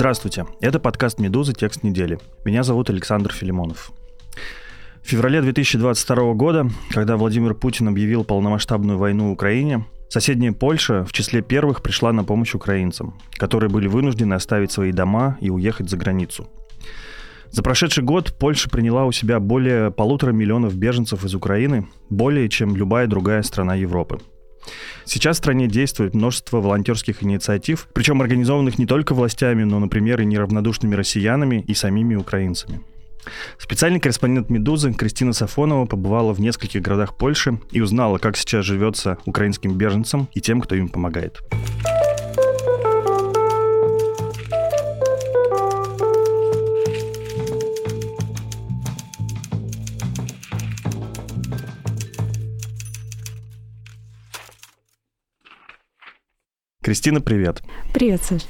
Здравствуйте, это подкаст «Медузы. Текст недели». Меня зовут Александр Филимонов. В феврале 2022 года, когда Владимир Путин объявил полномасштабную войну Украине, соседняя Польша в числе первых пришла на помощь украинцам, которые были вынуждены оставить свои дома и уехать за границу. За прошедший год Польша приняла у себя более полутора миллионов беженцев из Украины, более чем любая другая страна Европы. Сейчас в стране действует множество волонтерских инициатив, причем организованных не только властями, но, например, и неравнодушными россиянами и самими украинцами. Специальный корреспондент «Медузы» Кристина Сафонова побывала в нескольких городах Польши и узнала, как сейчас живется украинским беженцам и тем, кто им помогает. Кристина, привет. Привет, Саш.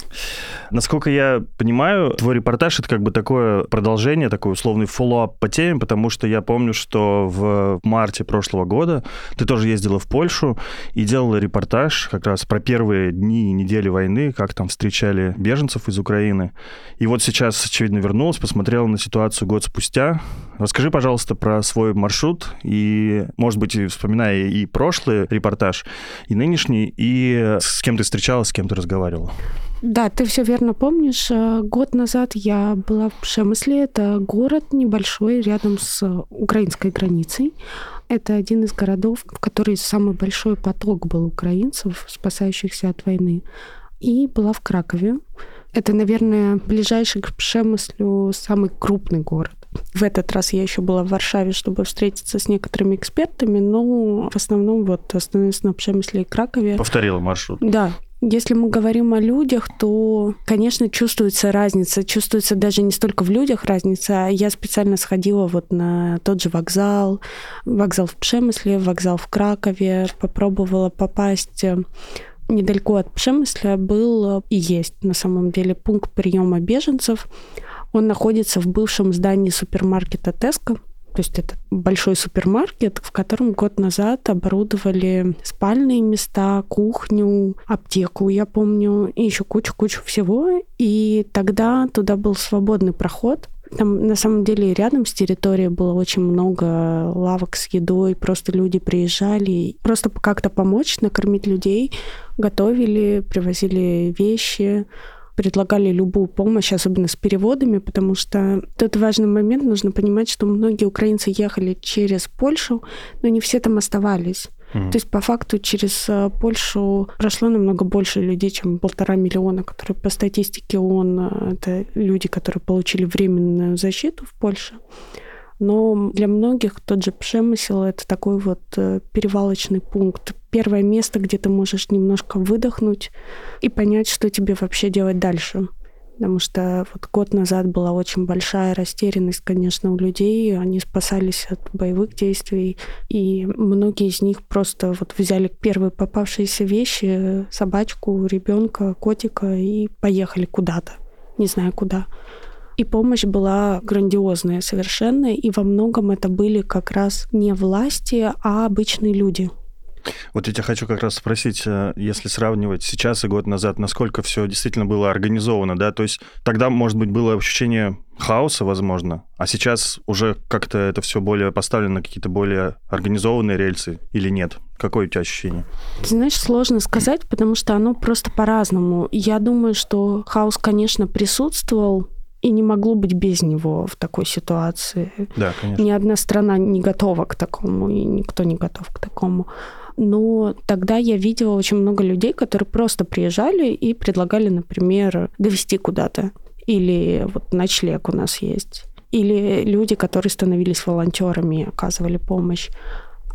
Насколько я понимаю, твой репортаж это как бы такое продолжение, такой условный follow-up по теме, потому что я помню, что в марте прошлого года ты тоже ездила в Польшу и делала репортаж как раз про первые дни и недели войны, как там встречали беженцев из Украины. И вот сейчас, очевидно, вернулась, посмотрела на ситуацию год спустя. Расскажи, пожалуйста, про свой маршрут и, может быть, вспоминая и прошлый репортаж, и нынешний, и с кем ты встречалась, с кем ты разговаривала. Да, ты все верно помнишь. Э, год назад я была в Пшемысле. Это город небольшой рядом с украинской границей. Это один из городов, в который самый большой поток был украинцев, спасающихся от войны. И была в Кракове. Это, наверное, ближайший к Пшемыслю самый крупный город. В этот раз я еще была в Варшаве, чтобы встретиться с некоторыми экспертами, но в основном вот остановилась на Пшемысле и Кракове. Повторила маршрут. Да, если мы говорим о людях, то, конечно, чувствуется разница. Чувствуется даже не столько в людях разница, а я специально сходила вот на тот же вокзал, вокзал в Пшемысле, вокзал в Кракове, попробовала попасть э, недалеко от Пшемысля был и есть на самом деле пункт приема беженцев. Он находится в бывшем здании супермаркета Tesco. То есть это большой супермаркет, в котором год назад оборудовали спальные места, кухню, аптеку, я помню, и еще кучу-кучу всего. И тогда туда был свободный проход. Там на самом деле рядом с территорией было очень много лавок с едой, просто люди приезжали, просто как-то помочь, накормить людей, готовили, привозили вещи, предлагали любую помощь, особенно с переводами, потому что тут важный момент, нужно понимать, что многие украинцы ехали через Польшу, но не все там оставались. Mm-hmm. То есть, по факту, через э, Польшу прошло намного больше людей, чем полтора миллиона, которые по статистике ООН, э, это люди, которые получили временную защиту в Польше. Но для многих тот же Пшемысел — это такой вот э, перевалочный пункт, первое место, где ты можешь немножко выдохнуть и понять, что тебе вообще делать дальше. Потому что вот год назад была очень большая растерянность, конечно, у людей. Они спасались от боевых действий. И многие из них просто вот взяли первые попавшиеся вещи, собачку, ребенка, котика и поехали куда-то. Не знаю куда. И помощь была грандиозная совершенно, и во многом это были как раз не власти, а обычные люди. Вот я тебя хочу как раз спросить, э, если сравнивать сейчас и год назад, насколько все действительно было организовано, да? То есть тогда, может быть, было ощущение хаоса, возможно, а сейчас уже как-то это все более поставлено на какие-то более организованные рельсы или нет? Какое у тебя ощущение? Ты знаешь, сложно сказать, потому что оно просто по-разному. Я думаю, что хаос, конечно, присутствовал, и не могло быть без него в такой ситуации. Да, конечно. Ни одна страна не готова к такому, и никто не готов к такому. Но тогда я видела очень много людей, которые просто приезжали и предлагали, например, довести куда-то. Или вот ночлег у нас есть. Или люди, которые становились волонтерами оказывали помощь.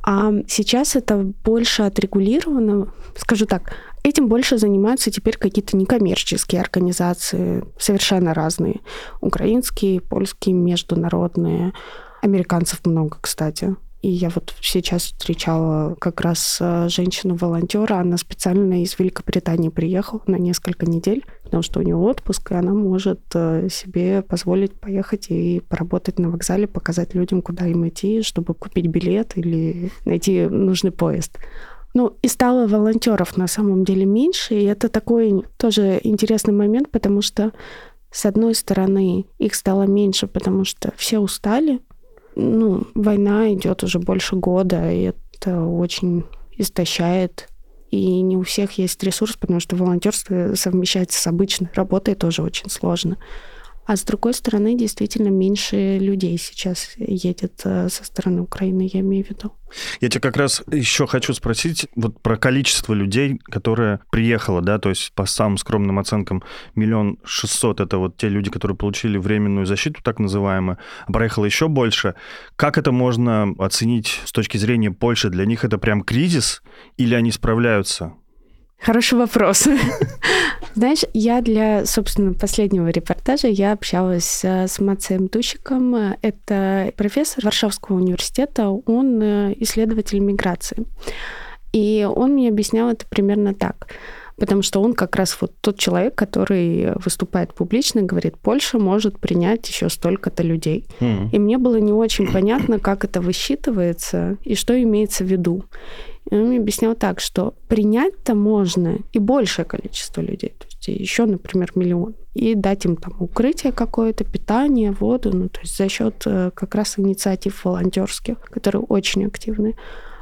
А сейчас это больше отрегулировано. Скажу так, Этим больше занимаются теперь какие-то некоммерческие организации, совершенно разные. Украинские, польские, международные. Американцев много, кстати. И я вот сейчас встречала как раз э, женщину-волонтера. Она специально из Великобритании приехала на несколько недель, потому что у нее отпуск, и она может э, себе позволить поехать и поработать на вокзале, показать людям, куда им идти, чтобы купить билет или найти нужный поезд. Ну, и стало волонтеров на самом деле меньше, и это такой тоже интересный момент, потому что С одной стороны, их стало меньше, потому что все устали. Ну, война идет уже больше года, и это очень истощает. И не у всех есть ресурс, потому что волонтерство совмещается с обычной работой тоже очень сложно. А с другой стороны, действительно, меньше людей сейчас едет э, со стороны Украины, я имею в виду. Я тебя как раз еще хочу спросить вот про количество людей, которое приехало, да, то есть по самым скромным оценкам миллион шестьсот, это вот те люди, которые получили временную защиту, так называемую, а проехало еще больше. Как это можно оценить с точки зрения Польши? Для них это прям кризис или они справляются? Хороший вопрос. Знаешь, я для, собственно, последнего репортажа я общалась с Мацием Тущиком. Это профессор Варшавского университета, он э, исследователь миграции. И он мне объяснял это примерно так потому что он как раз вот тот человек, который выступает публично и говорит, Польша может принять еще столько-то людей. Mm. И мне было не очень понятно, как это высчитывается и что имеется в виду. И он мне объяснял так, что принять-то можно и большее количество людей, есть еще, например, миллион, и дать им там укрытие какое-то, питание, воду, ну, то есть за счет э, как раз инициатив волонтерских, которые очень активны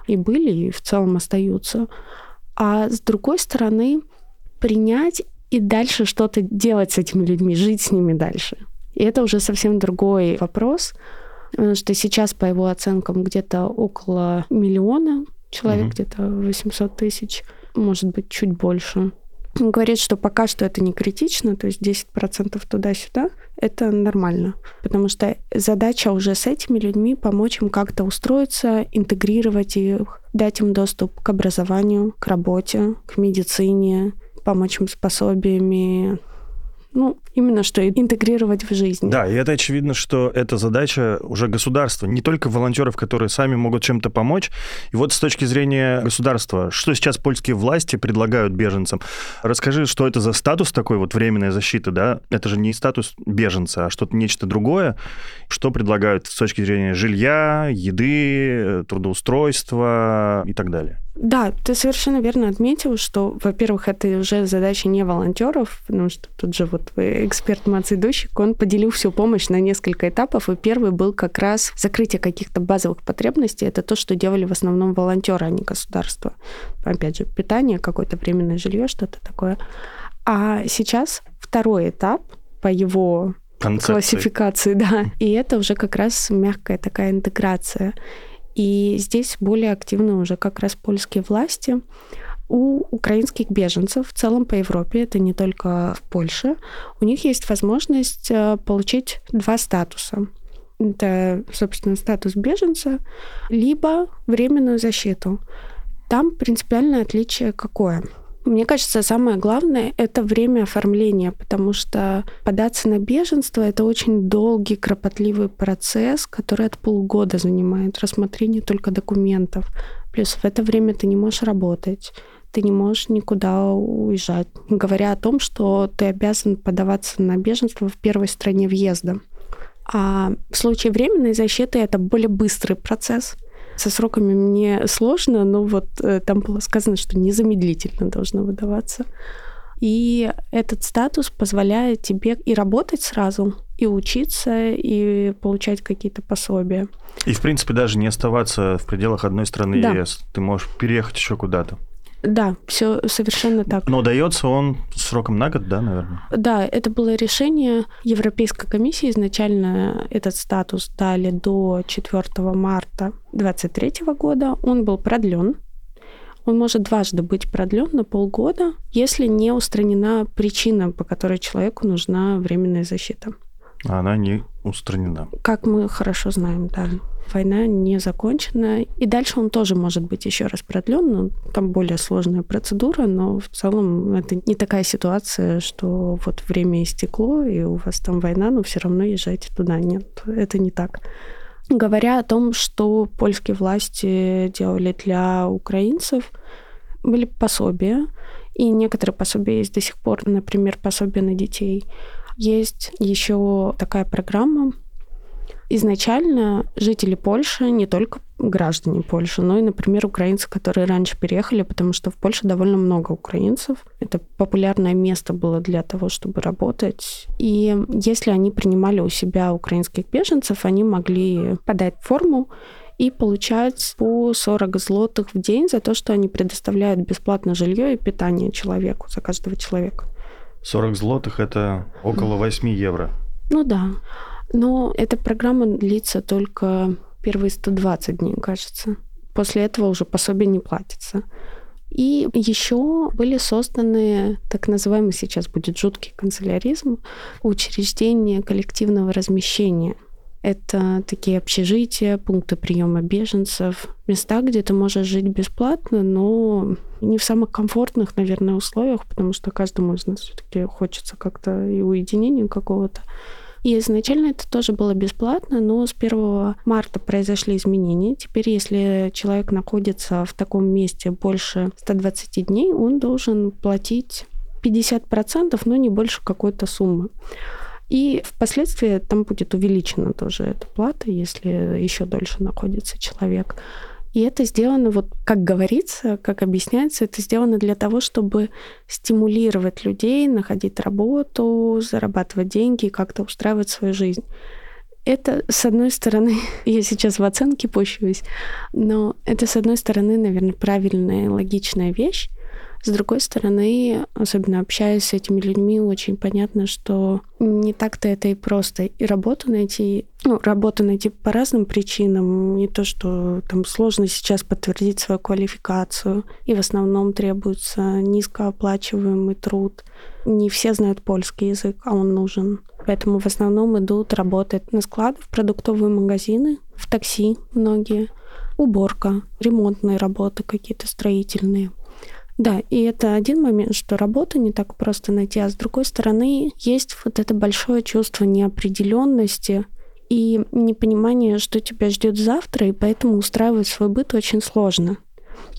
и были, и в целом остаются. А с другой стороны, принять и дальше что-то делать с этими людьми, жить с ними дальше. И это уже совсем другой вопрос, потому что сейчас, по его оценкам, где-то около миллиона человек, угу. где-то 800 тысяч, может быть, чуть больше. Говорит, что пока что это не критично, то есть 10% туда-сюда, это нормально. Потому что задача уже с этими людьми помочь им как-то устроиться, интегрировать их, дать им доступ к образованию, к работе, к медицине, помочь им с пособиями, ну, именно что интегрировать в жизнь. Да, и это очевидно, что это задача уже государства, не только волонтеров, которые сами могут чем-то помочь. И вот с точки зрения государства, что сейчас польские власти предлагают беженцам? Расскажи, что это за статус такой, вот временная защита, да? Это же не статус беженца, а что-то нечто другое. Что предлагают с точки зрения жилья, еды, трудоустройства и так далее? Да, ты совершенно верно отметил, что, во-первых, это уже задача не волонтеров, потому что тут же вот эксперт Мацидущик, он поделил всю помощь на несколько этапов, и первый был как раз закрытие каких-то базовых потребностей. Это то, что делали в основном волонтеры, а не государство. Опять же, питание, какое-то временное жилье, что-то такое. А сейчас второй этап по его Концепции. классификации, да. И это уже как раз мягкая такая интеграция. И здесь более активны уже как раз польские власти. У украинских беженцев в целом по Европе, это не только в Польше, у них есть возможность э, получить два статуса. Это, собственно, статус беженца, либо временную защиту. Там принципиальное отличие какое? Мне кажется, самое главное — это время оформления, потому что податься на беженство — это очень долгий, кропотливый процесс, который от полгода занимает рассмотрение только документов. Плюс в это время ты не можешь работать, ты не можешь никуда уезжать, говоря о том, что ты обязан подаваться на беженство в первой стране въезда. А в случае временной защиты это более быстрый процесс — со сроками мне сложно, но вот э, там было сказано, что незамедлительно должно выдаваться. И этот статус позволяет тебе и работать сразу, и учиться, и получать какие-то пособия. И, в принципе, даже не оставаться в пределах одной страны да. ЕС. Ты можешь переехать еще куда-то. Да, все совершенно так. Но дается он сроком на год, да, наверное? Да, это было решение Европейской комиссии. Изначально этот статус дали до 4 марта 2023 года. Он был продлен. Он может дважды быть продлен на полгода, если не устранена причина, по которой человеку нужна временная защита. Она не устранена. Как мы хорошо знаем, да война не закончена. И дальше он тоже может быть еще раз продлен, но там более сложная процедура, но в целом это не такая ситуация, что вот время истекло, и у вас там война, но все равно езжайте туда. Нет, это не так. Говоря о том, что польские власти делали для украинцев, были пособия, и некоторые пособия есть до сих пор, например, пособия на детей. Есть еще такая программа изначально жители Польши, не только граждане Польши, но и, например, украинцы, которые раньше переехали, потому что в Польше довольно много украинцев. Это популярное место было для того, чтобы работать. И если они принимали у себя украинских беженцев, они могли подать форму и получать по 40 злотых в день за то, что они предоставляют бесплатно жилье и питание человеку, за каждого человека. 40 злотых – это около 8 евро. Ну да. Но эта программа длится только первые 120 дней, кажется. После этого уже пособие не платится. И еще были созданы так называемый сейчас будет жуткий канцеляризм, учреждения коллективного размещения. Это такие общежития, пункты приема беженцев, места, где ты можешь жить бесплатно, но не в самых комфортных, наверное, условиях, потому что каждому из нас все-таки хочется как-то и уединения какого-то. И изначально это тоже было бесплатно, но с 1 марта произошли изменения. Теперь, если человек находится в таком месте больше 120 дней, он должен платить 50%, но не больше какой-то суммы. И впоследствии там будет увеличена тоже эта плата, если еще дольше находится человек. И это сделано, вот как говорится, как объясняется, это сделано для того, чтобы стимулировать людей, находить работу, зарабатывать деньги и как-то устраивать свою жизнь. Это, с одной стороны, я сейчас в оценке пущусь, но это, с одной стороны, наверное, правильная, логичная вещь, с другой стороны, особенно общаясь с этими людьми, очень понятно, что не так-то это и просто. И работу найти, ну, работу найти по разным причинам. Не то, что там сложно сейчас подтвердить свою квалификацию, и в основном требуется низкооплачиваемый труд. Не все знают польский язык, а он нужен. Поэтому в основном идут работать на склады, в продуктовые магазины, в такси многие, уборка, ремонтные работы какие-то строительные. Да, и это один момент, что работу не так просто найти, а с другой стороны есть вот это большое чувство неопределенности и непонимание, что тебя ждет завтра, и поэтому устраивать свой быт очень сложно.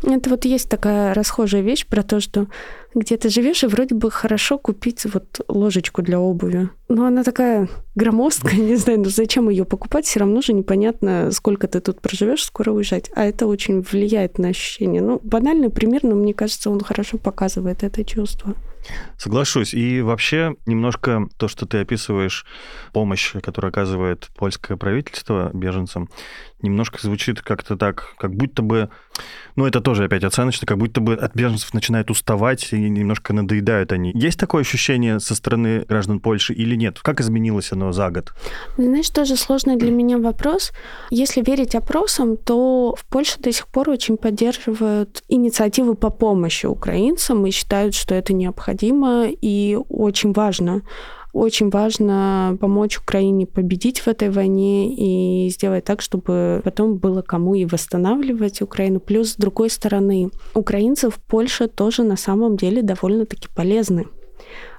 Это вот есть такая расхожая вещь про то, что где ты живешь, и вроде бы хорошо купить вот ложечку для обуви. Но она такая громоздкая, не знаю, ну зачем ее покупать, все равно же непонятно, сколько ты тут проживешь, скоро уезжать. А это очень влияет на ощущение. Ну, банальный пример, но мне кажется, он хорошо показывает это чувство. Соглашусь. И вообще немножко то, что ты описываешь, помощь, которую оказывает польское правительство беженцам, немножко звучит как-то так, как будто бы, ну это тоже опять оценочно, как будто бы от беженцев начинают уставать и немножко надоедают они. Есть такое ощущение со стороны граждан Польши или нет? Как изменилось оно за год? Знаешь, тоже сложный для меня вопрос. Если верить опросам, то в Польше до сих пор очень поддерживают инициативы по помощи украинцам и считают, что это необходимо и очень важно очень важно помочь Украине победить в этой войне и сделать так, чтобы потом было кому и восстанавливать Украину. Плюс, с другой стороны, украинцы в Польше тоже на самом деле довольно-таки полезны.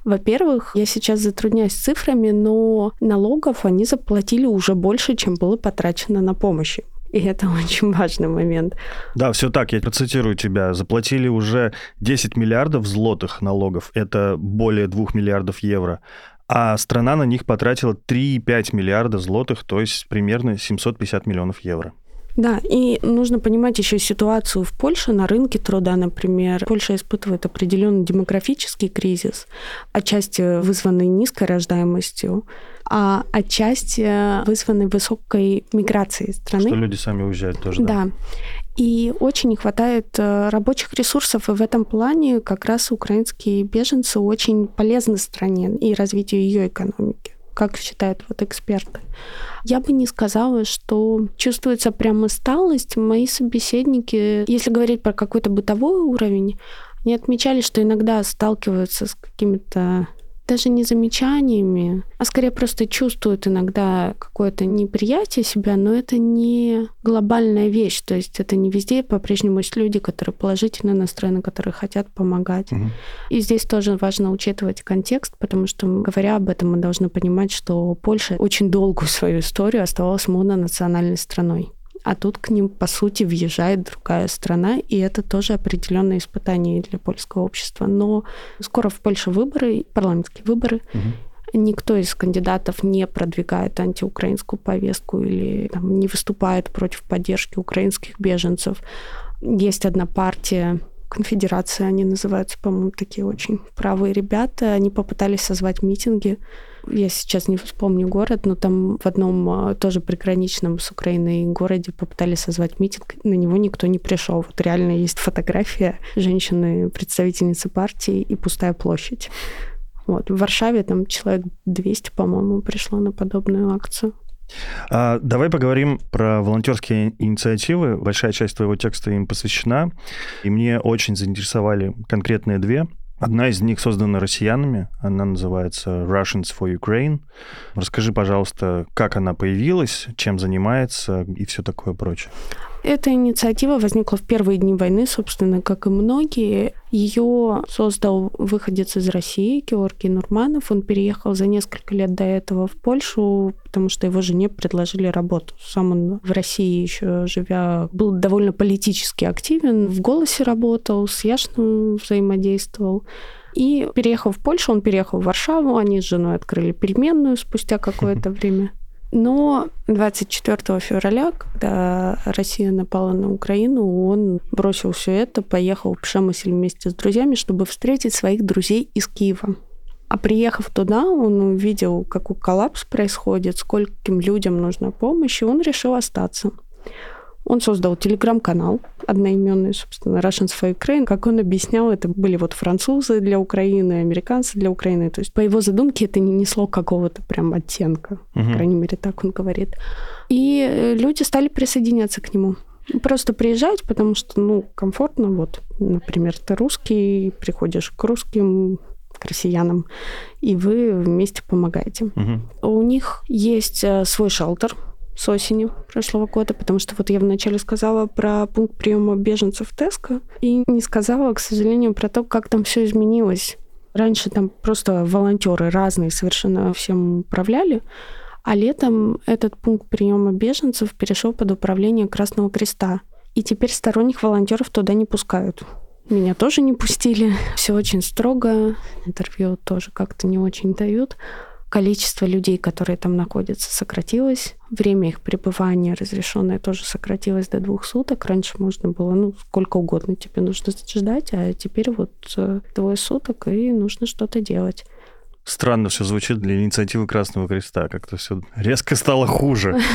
Во-первых, я сейчас затрудняюсь цифрами, но налогов они заплатили уже больше, чем было потрачено на помощь. И это очень важный момент. Да, все так, я процитирую тебя. Заплатили уже 10 миллиардов злотых налогов, это более 2 миллиардов евро а страна на них потратила 3,5 миллиарда злотых, то есть примерно 750 миллионов евро. Да, и нужно понимать еще ситуацию в Польше на рынке труда, например. Польша испытывает определенный демографический кризис, отчасти вызванный низкой рождаемостью, а отчасти вызванный высокой миграцией страны. Что люди сами уезжают тоже, да. Да. И очень не хватает э, рабочих ресурсов, и в этом плане как раз украинские беженцы очень полезны стране и развитию ее экономики как считают вот эксперты. Я бы не сказала, что чувствуется прям усталость. Мои собеседники, если говорить про какой-то бытовой уровень, они отмечали, что иногда сталкиваются с какими-то даже не замечаниями, а скорее просто чувствуют иногда какое-то неприятие себя, но это не глобальная вещь. То есть это не везде по-прежнему есть люди, которые положительно настроены, которые хотят помогать. Угу. И здесь тоже важно учитывать контекст, потому что, говоря об этом, мы должны понимать, что Польша очень долгую свою историю оставалась мононациональной страной а тут к ним, по сути, въезжает другая страна, и это тоже определенное испытание для польского общества. Но скоро в Польше выборы, парламентские выборы, угу. Никто из кандидатов не продвигает антиукраинскую повестку или там, не выступает против поддержки украинских беженцев. Есть одна партия, конфедерация, они называются, по-моему, такие очень правые ребята. Они попытались созвать митинги. Я сейчас не вспомню город, но там в одном а, тоже приграничном с Украиной городе попытались созвать митинг. На него никто не пришел. Вот реально есть фотография женщины, представительницы партии и пустая площадь. Вот. В Варшаве там человек 200, по-моему, пришло на подобную акцию. А, давай поговорим про волонтерские инициативы. Большая часть твоего текста им посвящена. И мне очень заинтересовали конкретные две. Одна из них создана россиянами, она называется Russians for Ukraine. Расскажи, пожалуйста, как она появилась, чем занимается и все такое прочее. Эта инициатива возникла в первые дни войны, собственно, как и многие. Ее создал выходец из России Георгий Нурманов. Он переехал за несколько лет до этого в Польшу, потому что его жене предложили работу. Сам он в России еще живя был довольно политически активен. В «Голосе» работал, с Яшным взаимодействовал. И переехал в Польшу, он переехал в Варшаву, они с женой открыли пельменную спустя какое-то время. Но 24 февраля, когда Россия напала на Украину, он бросил все это, поехал в Пшемысель вместе с друзьями, чтобы встретить своих друзей из Киева. А приехав туда, он увидел, какой коллапс происходит, скольким людям нужна помощь, и он решил остаться. Он создал телеграм-канал одноименный, собственно, Russians for Ukraine. Как он объяснял, это были вот французы для Украины, американцы для Украины. То есть по его задумке это не несло какого-то прям оттенка. Угу. По крайней мере, так он говорит. И э, люди стали присоединяться к нему. Просто приезжать, потому что, ну, комфортно. Вот, например, ты русский, приходишь к русским, к россиянам, и вы вместе помогаете. Угу. У них есть э, свой шелтер, с осени прошлого года, потому что вот я вначале сказала про пункт приема беженцев Теско и не сказала, к сожалению, про то, как там все изменилось. Раньше там просто волонтеры разные совершенно всем управляли, а летом этот пункт приема беженцев перешел под управление Красного Креста. И теперь сторонних волонтеров туда не пускают. Меня тоже не пустили. Все очень строго. Интервью тоже как-то не очень дают количество людей, которые там находятся, сократилось. Время их пребывания разрешенное тоже сократилось до двух суток. Раньше можно было, ну, сколько угодно тебе нужно ждать, а теперь вот э, двое суток, и нужно что-то делать. Странно все звучит для инициативы Красного Креста. Как-то все резко стало хуже.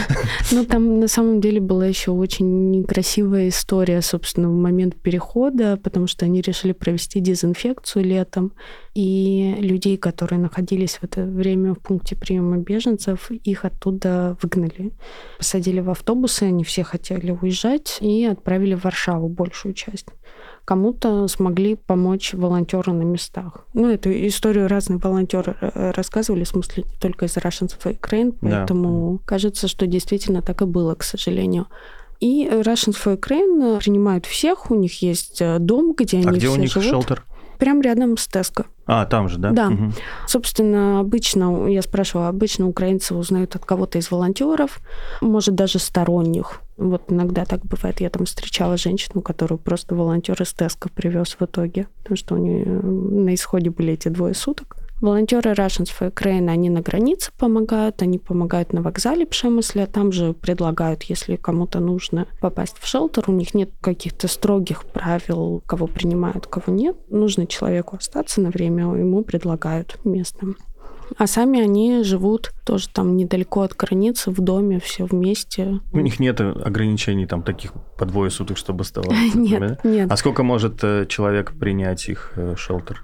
Ну, там на самом деле была еще очень некрасивая история, собственно, в момент перехода, потому что они решили провести дезинфекцию летом, и людей, которые находились в это время в пункте приема беженцев, их оттуда выгнали. Посадили в автобусы, они все хотели уезжать, и отправили в Варшаву большую часть кому-то смогли помочь волонтеры на местах. Ну, эту историю разные волонтеры э, рассказывали, в смысле, не только из Russians for Ukraine, поэтому да. кажется, что действительно так и было, к сожалению. И Russians for Ukraine принимают всех, у них есть э, дом, где а они где все у них живут. шелтер? Прям рядом с Теско. А, там же, да? Да. Угу. Собственно, обычно, я спрашивала, обычно украинцы узнают от кого-то из волонтеров, может, даже сторонних. Вот иногда так бывает. Я там встречала женщину, которую просто волонтер из Теска привез в итоге, потому что у нее на исходе были эти двое суток. Волонтеры Russians for Ukraine, они на границе помогают, они помогают на вокзале Пшемысле, там же предлагают, если кому-то нужно попасть в шелтер, у них нет каких-то строгих правил, кого принимают, кого нет. Нужно человеку остаться на время, ему предлагают местным. А сами они живут тоже там недалеко от границы, в доме, все вместе. У них нет ограничений там таких по двое суток, чтобы оставаться? Нет, нет. А сколько может э, человек принять их э, шелтер?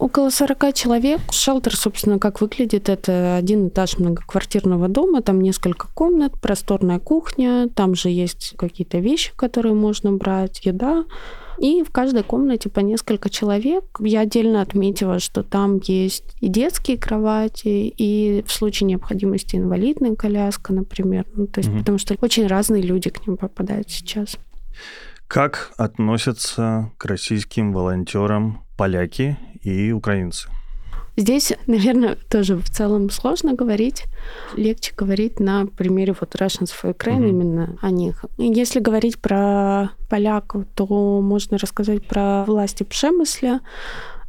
Около 40 человек. Шелтер, собственно, как выглядит, это один этаж многоквартирного дома, там несколько комнат, просторная кухня, там же есть какие-то вещи, которые можно брать, еда. И в каждой комнате по несколько человек. Я отдельно отметила, что там есть и детские кровати, и в случае необходимости инвалидная коляска, например. Ну, то есть, угу. потому что очень разные люди к ним попадают сейчас. Как относятся к российским волонтерам поляки и украинцы? Здесь, наверное, тоже в целом сложно говорить. Легче говорить на примере вот Russians for Ukraine, mm-hmm. именно о них. Если говорить про поляков, то можно рассказать про власти Пшемысля.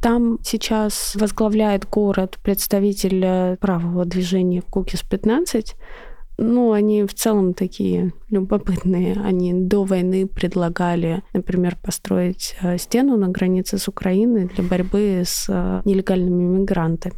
Там сейчас возглавляет город представитель правого движения Кукис 15. Ну, они в целом такие любопытные. Они до войны предлагали, например, построить э, стену на границе с Украиной для борьбы с э, нелегальными мигрантами.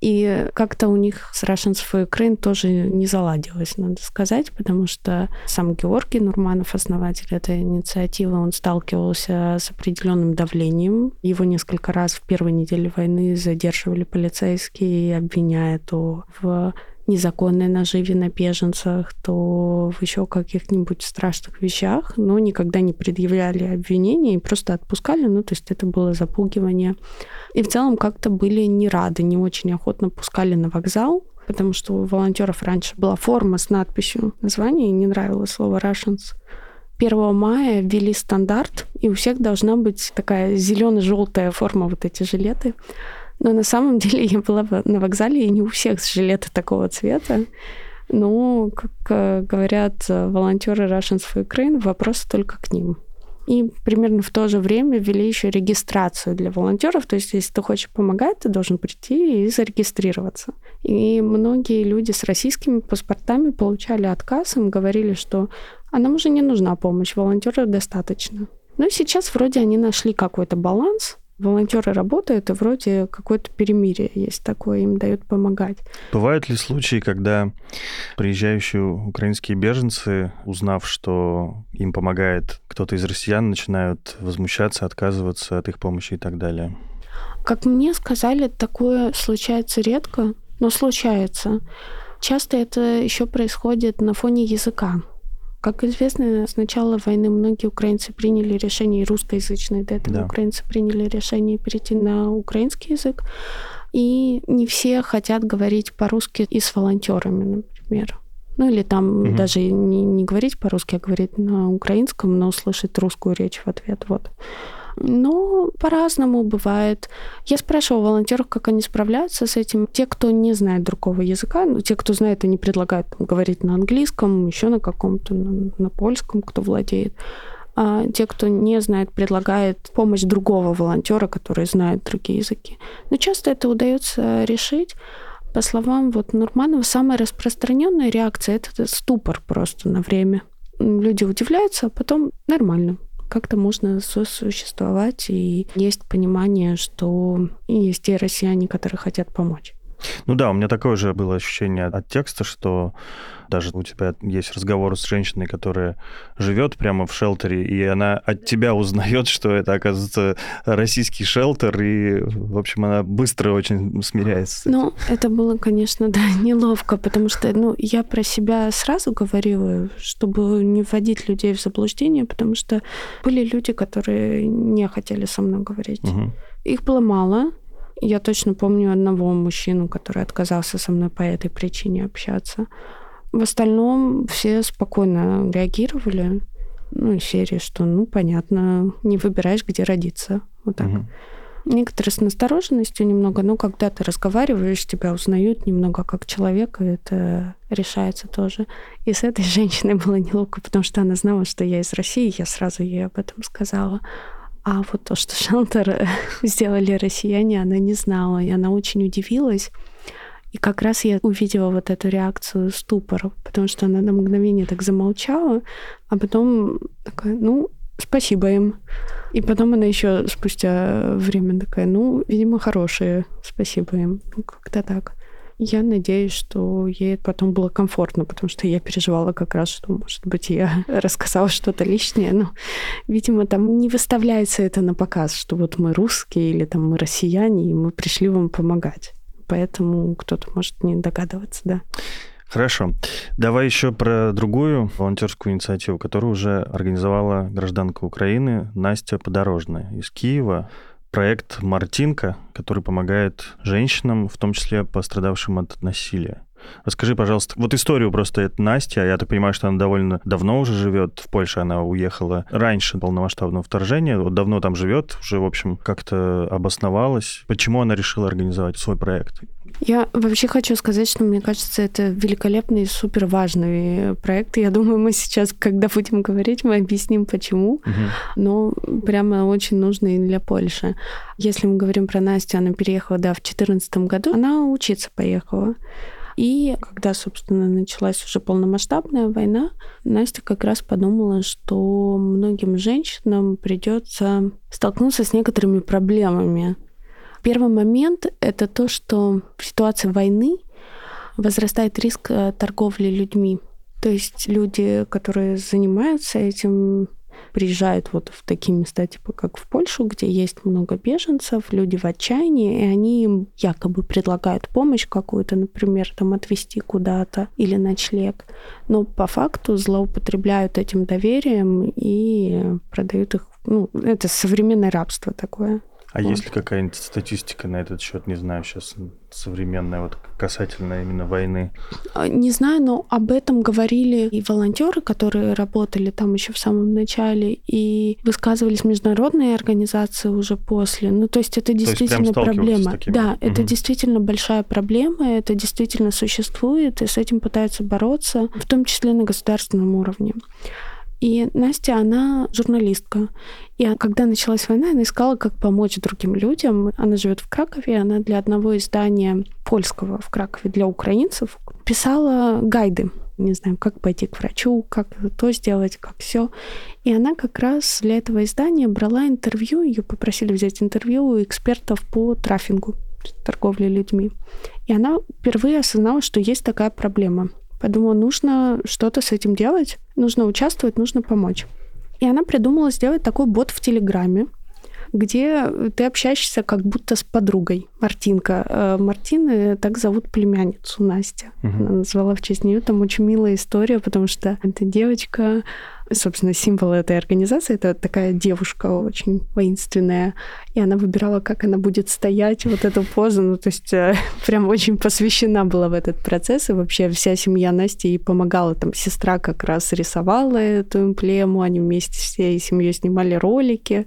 И как-то у них с Russians for Ukraine тоже не заладилось, надо сказать, потому что сам Георгий Нурманов, основатель этой инициативы, он сталкивался с определенным давлением. Его несколько раз в первой неделе войны задерживали полицейские, обвиняя то в незаконной наживе на беженцах, то в еще каких-нибудь страшных вещах, но никогда не предъявляли обвинения и просто отпускали. Ну, то есть это было запугивание. И в целом как-то были не рады, не очень охотно пускали на вокзал, потому что у волонтеров раньше была форма с надписью название, и не нравилось слово Russians. 1 мая ввели стандарт, и у всех должна быть такая зелено-желтая форма, вот эти жилеты. Но на самом деле я была на вокзале, и не у всех жилеты такого цвета. Ну, как э, говорят э, волонтеры Russians for Ukraine, вопрос только к ним. И примерно в то же время ввели еще регистрацию для волонтеров. То есть, если ты хочешь помогать, ты должен прийти и зарегистрироваться. И многие люди с российскими паспортами получали отказ, им говорили, что а нам уже не нужна помощь, волонтеров достаточно. Но сейчас вроде они нашли какой-то баланс, волонтеры работают, и вроде какое-то перемирие есть такое, им дают помогать. Бывают ли случаи, когда приезжающие украинские беженцы, узнав, что им помогает кто-то из россиян, начинают возмущаться, отказываться от их помощи и так далее? Как мне сказали, такое случается редко, но случается. Часто это еще происходит на фоне языка. Как известно, с начала войны многие украинцы приняли решение, русскоязычные до этого да. украинцы приняли решение перейти на украинский язык. И не все хотят говорить по-русски и с волонтерами, например. Ну или там угу. даже не, не говорить по-русски, а говорить на украинском, но услышать русскую речь в ответ. Вот. Но по-разному бывает. Я спрашивала волонтеров, как они справляются с этим. Те, кто не знает другого языка, ну, те, кто знает, они предлагают там, говорить на английском, еще на каком-то, на, на польском, кто владеет. А те, кто не знает, предлагает помощь другого волонтера, который знает другие языки. Но часто это удается решить. По словам вот Нурманова, самая распространенная реакция это ступор просто на время. Люди удивляются, а потом нормально как-то можно сосуществовать, и есть понимание, что есть те россияне, которые хотят помочь. Ну да, у меня такое же было ощущение от текста, что даже у тебя есть разговор с женщиной, которая живет прямо в шелтере, и она от тебя узнает, что это, оказывается, российский шелтер, и, в общем, она быстро очень смиряется. Ну, это было, конечно, да, неловко, потому что, ну, я про себя сразу говорила, чтобы не вводить людей в заблуждение, потому что были люди, которые не хотели со мной говорить. Угу. Их было мало, я точно помню одного мужчину, который отказался со мной по этой причине общаться. В остальном все спокойно реагировали. Ну, из серии, что, ну, понятно, не выбираешь, где родиться. Вот так. Угу. Некоторые с настороженностью немного, но когда ты разговариваешь, тебя узнают немного как человека, это решается тоже. И с этой женщиной было неловко, потому что она знала, что я из России, я сразу ей об этом сказала. А вот то, что шелтер сделали россияне, она не знала, и она очень удивилась. И как раз я увидела вот эту реакцию ступора, потому что она на мгновение так замолчала, а потом такая, ну, спасибо им. И потом она еще спустя время такая, ну, видимо, хорошие, спасибо им. Ну, как-то так. Я надеюсь, что ей потом было комфортно, потому что я переживала как раз, что, может быть, я рассказала что-то лишнее, но, видимо, там не выставляется это на показ, что вот мы русские или там мы россияне, и мы пришли вам помогать. Поэтому кто-то может не догадываться, да. Хорошо. Давай еще про другую волонтерскую инициативу, которую уже организовала гражданка Украины Настя Подорожная из Киева проект «Мартинка», который помогает женщинам, в том числе пострадавшим от насилия. Расскажи, пожалуйста, вот историю просто. Это Настя, я так понимаю, что она довольно давно уже живет в Польше, она уехала раньше полномасштабного вторжения, вот давно там живет, уже, в общем, как-то обосновалась. Почему она решила организовать свой проект? Я вообще хочу сказать, что мне кажется, это великолепный и супер важный проект. Я думаю, мы сейчас, когда будем говорить, мы объясним, почему. Угу. Но прямо очень нужный для Польши. Если мы говорим про Настю, она переехала, да, в 2014 году. Она учиться поехала. И когда, собственно, началась уже полномасштабная война, Настя как раз подумала, что многим женщинам придется столкнуться с некоторыми проблемами Первый момент — это то, что в ситуации войны возрастает риск э, торговли людьми. То есть люди, которые занимаются этим, приезжают вот в такие места, типа как в Польшу, где есть много беженцев, люди в отчаянии, и они им якобы предлагают помощь какую-то, например, там отвезти куда-то или ночлег. Но по факту злоупотребляют этим доверием и продают их. Ну, это современное рабство такое. А вот. есть ли какая-нибудь статистика на этот счет? Не знаю, сейчас современная, вот касательно именно войны. А, не знаю, но об этом говорили и волонтеры, которые работали там еще в самом начале, и высказывались международные организации уже после. Ну, то есть это действительно есть проблема. Да, угу. это действительно большая проблема, это действительно существует, и с этим пытаются бороться, в том числе на государственном уровне. И Настя, она журналистка. И когда началась война, она искала, как помочь другим людям. Она живет в Кракове, она для одного издания польского в Кракове для украинцев писала гайды. Не знаю, как пойти к врачу, как то сделать, как все. И она как раз для этого издания брала интервью, ее попросили взять интервью у экспертов по трафингу, торговле людьми. И она впервые осознала, что есть такая проблема – Подумала, нужно что-то с этим делать, нужно участвовать, нужно помочь. И она придумала сделать такой бот в Телеграме, где ты общаешься как будто с подругой. Мартинка. Э, Мартины так зовут племянницу Настя. Угу. Она назвала в честь нее. Там очень милая история, потому что эта девочка собственно, символ этой организации. Это такая девушка очень воинственная, и она выбирала, как она будет стоять, вот эту позу. Ну, то есть э, прям очень посвящена была в этот процесс, и вообще вся семья Насти ей помогала. Там сестра как раз рисовала эту эмблему, они вместе всей семьей снимали ролики.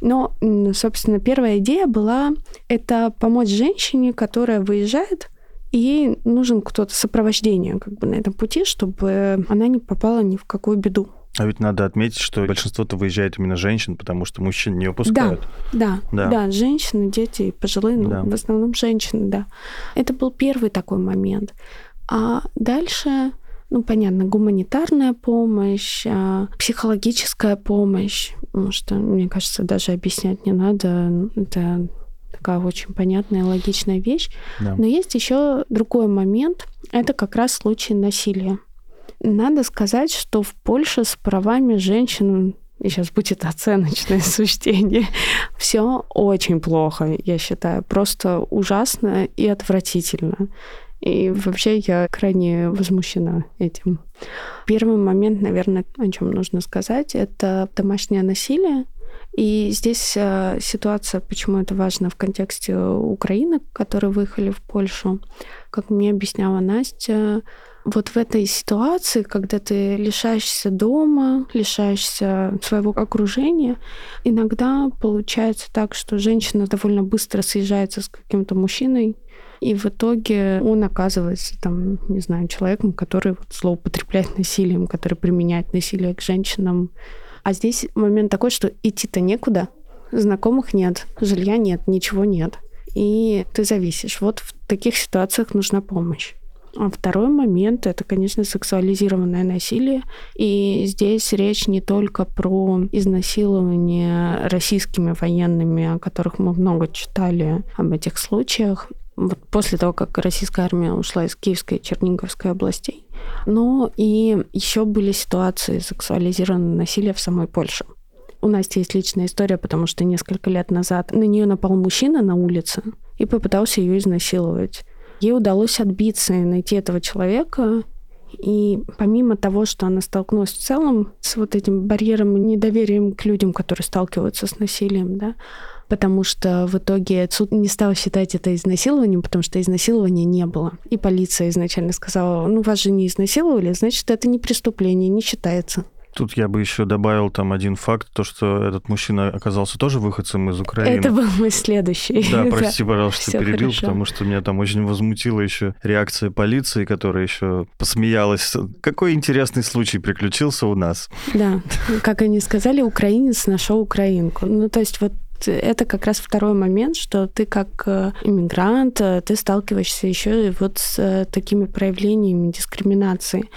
Но, собственно, первая идея была это помочь женщине, которая выезжает, и ей нужен кто-то сопровождение как бы на этом пути, чтобы она не попала ни в какую беду. А ведь надо отметить, что большинство-то выезжает именно женщин, потому что мужчин не выпускают. Да, да, да, да женщины, дети, пожилые, ну, да. в основном женщины, да. Это был первый такой момент. А дальше, ну, понятно, гуманитарная помощь, а, психологическая помощь, что, мне кажется, даже объяснять не надо, это такая очень понятная, логичная вещь. Да. Но есть еще другой момент, это как раз случай насилия. Надо сказать, что в Польше с правами женщин и сейчас будет оценочное суждение. Все очень плохо, я считаю. Просто ужасно и отвратительно. И вообще я крайне возмущена этим. Первый момент, наверное, о чем нужно сказать, это домашнее насилие. И здесь э, ситуация, почему это важно в контексте Украины, которые выехали в Польшу. Как мне объясняла Настя, вот в этой ситуации, когда ты лишаешься дома, лишаешься своего окружения, иногда получается так, что женщина довольно быстро съезжается с каким-то мужчиной, и в итоге он оказывается, там, не знаю, человеком, который вот злоупотребляет насилием, который применяет насилие к женщинам. А здесь момент такой, что идти-то некуда, знакомых нет, жилья нет, ничего нет. И ты зависишь. Вот в таких ситуациях нужна помощь. А второй момент — это, конечно, сексуализированное насилие. И здесь речь не только про изнасилование российскими военными, о которых мы много читали об этих случаях, вот после того, как российская армия ушла из Киевской и Черниговской областей, но и еще были ситуации сексуализированного насилия в самой Польше. У Насти есть личная история, потому что несколько лет назад на нее напал мужчина на улице и попытался ее изнасиловать. Ей удалось отбиться и найти этого человека. И помимо того, что она столкнулась в целом с вот этим барьером и недоверием к людям, которые сталкиваются с насилием, да, потому что в итоге суд не стал считать это изнасилованием, потому что изнасилования не было. И полиция изначально сказала, ну, вас же не изнасиловали, значит, это не преступление, не считается. Тут я бы еще добавил там один факт, то, что этот мужчина оказался тоже выходцем из Украины. Это был мой следующий. Да, прости, пожалуйста, что перебил, хорошо. потому что меня там очень возмутила еще реакция полиции, которая еще посмеялась. Какой интересный случай приключился у нас. Да, как они сказали, украинец нашел украинку. Ну, то есть вот это как раз второй момент, что ты как э, иммигрант, э, ты сталкиваешься еще вот с э, такими проявлениями дискриминации.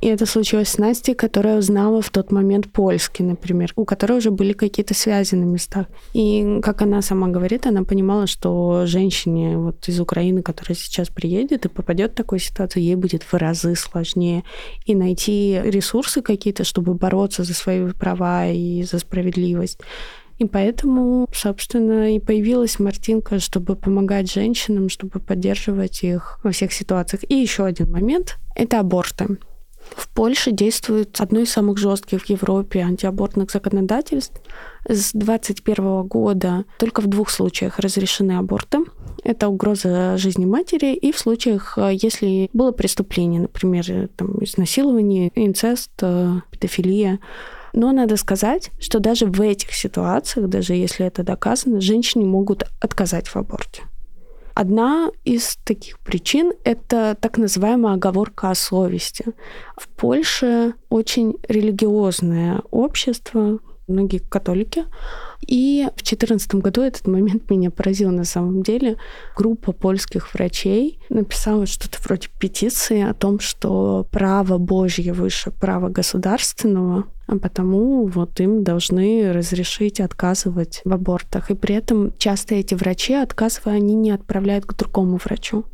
И это случилось с Настей, которая узнала в тот момент польский, например, у которой уже были какие-то связи на местах. И, как она сама говорит, она понимала, что женщине вот из Украины, которая сейчас приедет и попадет в такую ситуацию, ей будет в разы сложнее. И найти ресурсы какие-то, чтобы бороться за свои права и за справедливость. И поэтому, собственно, и появилась Мартинка, чтобы помогать женщинам, чтобы поддерживать их во всех ситуациях. И еще один момент – это аборты. В Польше действует одно из самых жестких в Европе антиабортных законодательств. С 2021 года только в двух случаях разрешены аборты. Это угроза жизни матери и в случаях, если было преступление, например, там, изнасилование, инцест, э, педофилия. Но надо сказать, что даже в этих ситуациях, даже если это доказано, женщине могут отказать в аборте. Одна из таких причин – это так называемая оговорка о совести. В Польше очень религиозное общество, многие католики. И в 2014 году этот момент меня поразил на самом деле. Группа польских врачей написала что-то вроде петиции о том, что право Божье выше права государственного, а потому вот им должны разрешить отказывать в абортах. И при этом часто эти врачи, отказывая, они не отправляют к другому врачу.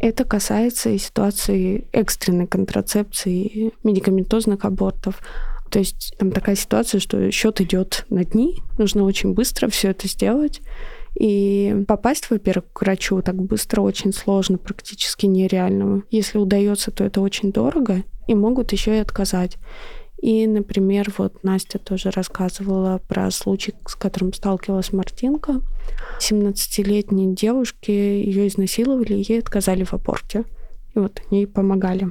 Это касается и ситуации экстренной контрацепции, медикаментозных абортов. То есть там такая ситуация, что счет идет на дни, нужно очень быстро все это сделать. И попасть, во-первых, к врачу так быстро очень сложно, практически нереально. Если удается, то это очень дорого, и могут еще и отказать. И, например, вот Настя тоже рассказывала про случай, с которым сталкивалась Мартинка. 17-летней девушке ее изнасиловали, ей отказали в аборте. И вот они ей помогали.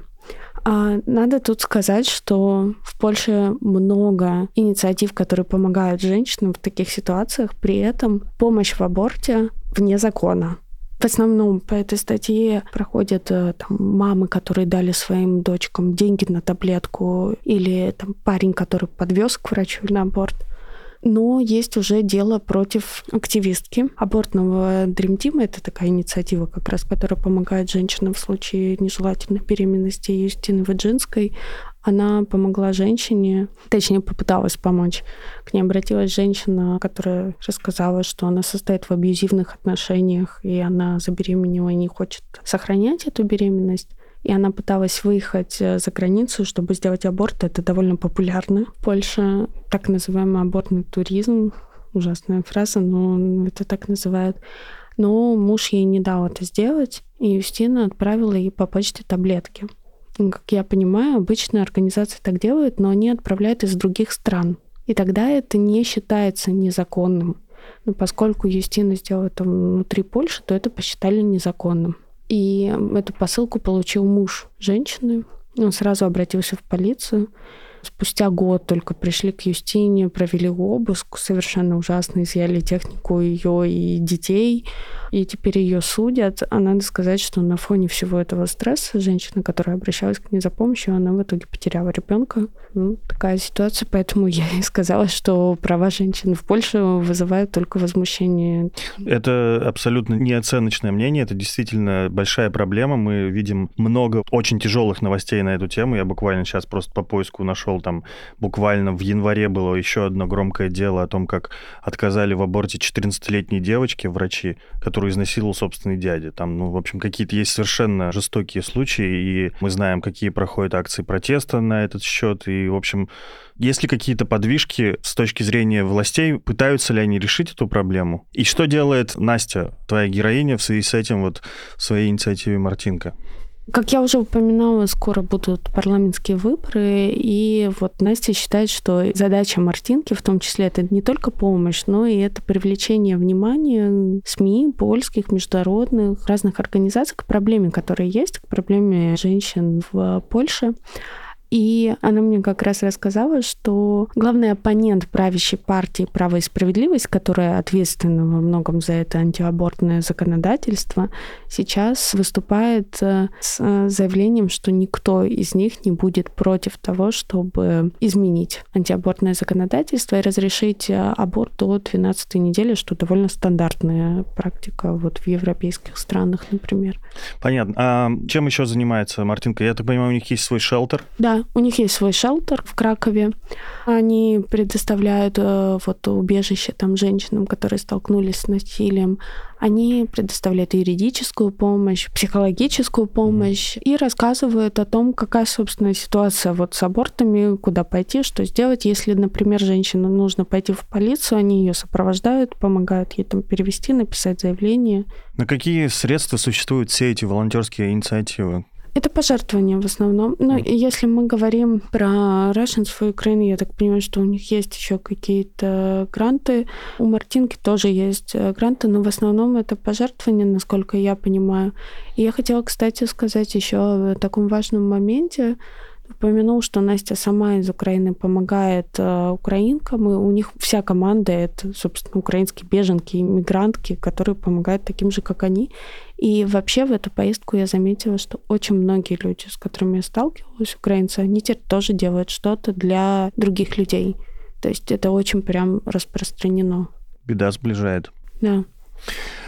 А надо тут сказать, что в Польше много инициатив, которые помогают женщинам в таких ситуациях. При этом помощь в аборте вне закона. В основном по этой статье проходят э, там, мамы, которые дали своим дочкам деньги на таблетку, или там, парень, который подвез к врачу на аборт. Но есть уже дело против активистки абортного Dream Team. Это такая инициатива, как раз, которая помогает женщинам в случае нежелательной беременности Юстины Ваджинской. Она помогла женщине, точнее, попыталась помочь. К ней обратилась женщина, которая рассказала, что она состоит в абьюзивных отношениях, и она забеременела и не хочет сохранять эту беременность и она пыталась выехать э, за границу, чтобы сделать аборт. Это довольно популярно в Польше. Так называемый абортный туризм. Ужасная фраза, но это так называют. Но муж ей не дал это сделать, и Юстина отправила ей по почте таблетки. Как я понимаю, обычно организации так делают, но они отправляют из других стран. И тогда это не считается незаконным. Но поскольку Юстина сделала это внутри Польши, то это посчитали незаконным. И эту посылку получил муж женщины. Он сразу обратился в полицию. Спустя год только пришли к Юстине, провели обыск, совершенно ужасно изъяли технику ее и детей, и теперь ее судят. А надо сказать, что на фоне всего этого стресса женщина, которая обращалась к ней за помощью, она в итоге потеряла ребенка. Ну, такая ситуация, поэтому я и сказала, что права женщин в Польше вызывают только возмущение. Это абсолютно неоценочное мнение, это действительно большая проблема. Мы видим много очень тяжелых новостей на эту тему. Я буквально сейчас просто по поиску нашел там буквально в январе было еще одно громкое дело о том, как отказали в аборте 14-летней девочке врачи, которую изнасиловал собственный дядя. Там, ну, в общем, какие-то есть совершенно жестокие случаи, и мы знаем, какие проходят акции протеста на этот счет, и, в общем, есть ли какие-то подвижки с точки зрения властей? Пытаются ли они решить эту проблему? И что делает Настя, твоя героиня, в связи с этим вот своей инициативе «Мартинка»? Как я уже упоминала, скоро будут парламентские выборы, и вот Настя считает, что задача Мартинки, в том числе, это не только помощь, но и это привлечение внимания СМИ, польских, международных, разных организаций к проблеме, которая есть, к проблеме женщин в Польше. И она мне как раз рассказала, что главный оппонент правящей партии «Право и справедливость», которая ответственна во многом за это антиабортное законодательство, сейчас выступает э, с э, заявлением, что никто из них не будет против того, чтобы изменить антиабортное законодательство и разрешить э, аборт до 12 недели, что довольно стандартная практика вот в европейских странах, например. Понятно. А чем еще занимается Мартинка? Я так понимаю, у них есть свой шелтер? Да, у них есть свой шелтер в Кракове. Они предоставляют э, вот убежище там женщинам, которые столкнулись с насилием. Они предоставляют юридическую помощь, психологическую помощь и рассказывают о том, какая, собственно, ситуация вот с абортами, куда пойти, что сделать. Если, например, женщине нужно пойти в полицию, они ее сопровождают, помогают ей там перевести, написать заявление. На какие средства существуют все эти волонтерские инициативы? Это пожертвования в основном. Но mm. если мы говорим про Russians for Ukraine, я так понимаю, что у них есть еще какие-то гранты. У Мартинки тоже есть э, гранты, но в основном это пожертвования, насколько я понимаю. И я хотела, кстати, сказать еще о таком важном моменте, упомянул, что Настя сама из Украины помогает э, украинкам, и у них вся команда — это, собственно, украинские беженки, иммигрантки, которые помогают таким же, как они. И вообще в эту поездку я заметила, что очень многие люди, с которыми я сталкивалась, украинцы, они теперь тоже делают что-то для других людей. То есть это очень прям распространено. Беда сближает. Да.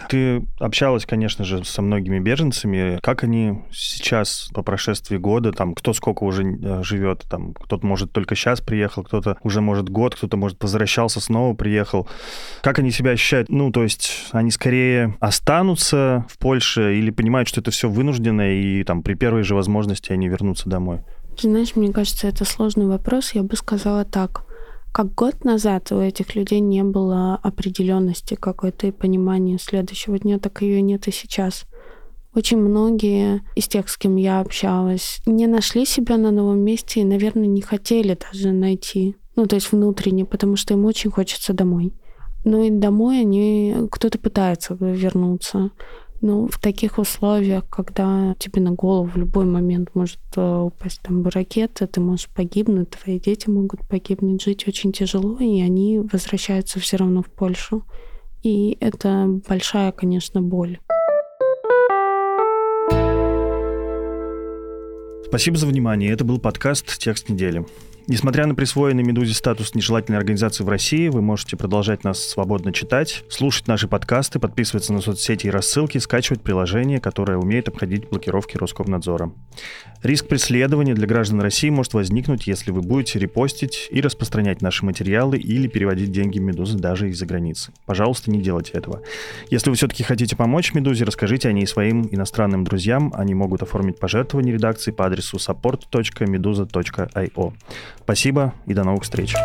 Ты общалась, конечно же, со многими беженцами. Как они сейчас, по прошествии года, там, кто сколько уже э, живет, там, кто-то, может, только сейчас приехал, кто-то уже, может, год, кто-то, может, возвращался, снова приехал. Как они себя ощущают? Ну, то есть они скорее останутся в Польше или понимают, что это все вынуждено, и там при первой же возможности они вернутся домой? Знаешь, мне кажется, это сложный вопрос. Я бы сказала так как год назад у этих людей не было определенности какой-то и понимания следующего дня, так ее нет и сейчас. Очень многие из тех, с кем я общалась, не нашли себя на новом месте и, наверное, не хотели даже найти. Ну, то есть внутренне, потому что им очень хочется домой. Ну и домой они, кто-то пытается вернуться. Ну, в таких условиях, когда тебе на голову в любой момент может э, упасть там ракета, ты можешь погибнуть, твои дети могут погибнуть, жить очень тяжело, и они возвращаются все равно в Польшу. И это большая, конечно, боль. Спасибо за внимание. Это был подкаст «Текст недели». Несмотря на присвоенный «Медузе» статус нежелательной организации в России, вы можете продолжать нас свободно читать, слушать наши подкасты, подписываться на соцсети и рассылки, скачивать приложение, которое умеет обходить блокировки Роскомнадзора. Риск преследования для граждан России может возникнуть, если вы будете репостить и распространять наши материалы или переводить деньги Медузы даже из-за границы. Пожалуйста, не делайте этого. Если вы все-таки хотите помочь Медузе, расскажите о ней своим иностранным друзьям. Они могут оформить пожертвование редакции по адресу support.meduza.io. Спасибо и до новых встреч.